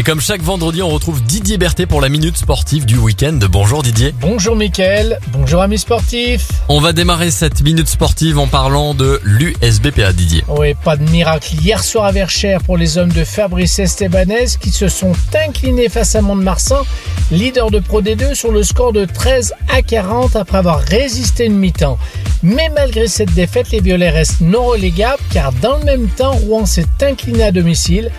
Et comme chaque vendredi, on retrouve Didier Berthet pour la minute sportive du week-end. Bonjour Didier. Bonjour Mickaël, bonjour amis sportifs. On va démarrer cette minute sportive en parlant de l'USBPA Didier. Oui, pas de miracle hier soir à Verchères pour les hommes de Fabrice Estebanez qui se sont inclinés face à Mont-de-Marsan, leader de Pro D2 sur le score de 13 à 40 après avoir résisté une mi-temps. Mais malgré cette défaite, les Violets restent non relégables car dans le même temps, Rouen s'est incliné à domicile.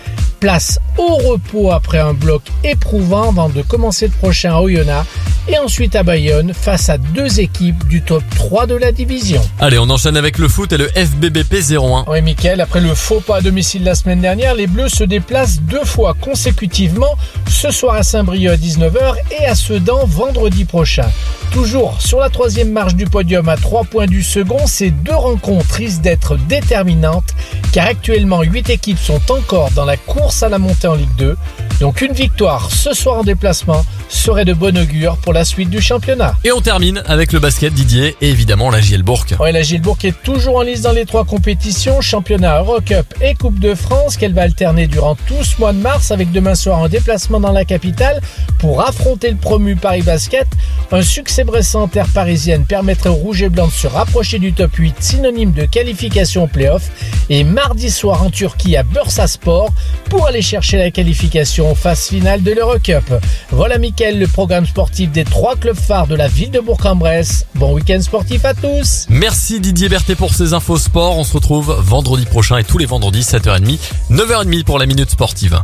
Place au repos après un bloc éprouvant avant de commencer le prochain à Oyonnax et ensuite à Bayonne face à deux équipes du top 3 de la division. Allez, on enchaîne avec le foot et le FBBP 01. Oui, Mickaël, après le faux pas à domicile la semaine dernière, les Bleus se déplacent deux fois consécutivement, ce soir à Saint-Brieuc à 19h et à Sedan vendredi prochain. Toujours sur la troisième marche du podium à 3 points du second, ces deux rencontres risquent d'être déterminantes car actuellement 8 équipes sont encore dans la course à la montée en Ligue 2. Donc une victoire ce soir en déplacement serait de bon augure pour la suite du championnat. Et on termine avec le basket Didier et évidemment la Gielbourg. Oui, la Gilbourg est toujours en lice dans les trois compétitions, championnat Eurocup et Coupe de France, qu'elle va alterner durant tout ce mois de mars avec demain soir un déplacement dans la capitale pour affronter le promu Paris Basket. Un succès bressant en terre parisienne permettrait aux Rouges et Blancs de se rapprocher du top 8, synonyme de qualification au playoff. Et mardi soir en Turquie à Bursaspor pour aller chercher la qualification en phase finale de l'Eurocup. Voilà Le programme sportif des trois clubs phares de la ville de Bourg-en-Bresse. Bon week-end sportif à tous Merci Didier Berthet pour ces infos sport. On se retrouve vendredi prochain et tous les vendredis 7h30, 9h30 pour la minute sportive.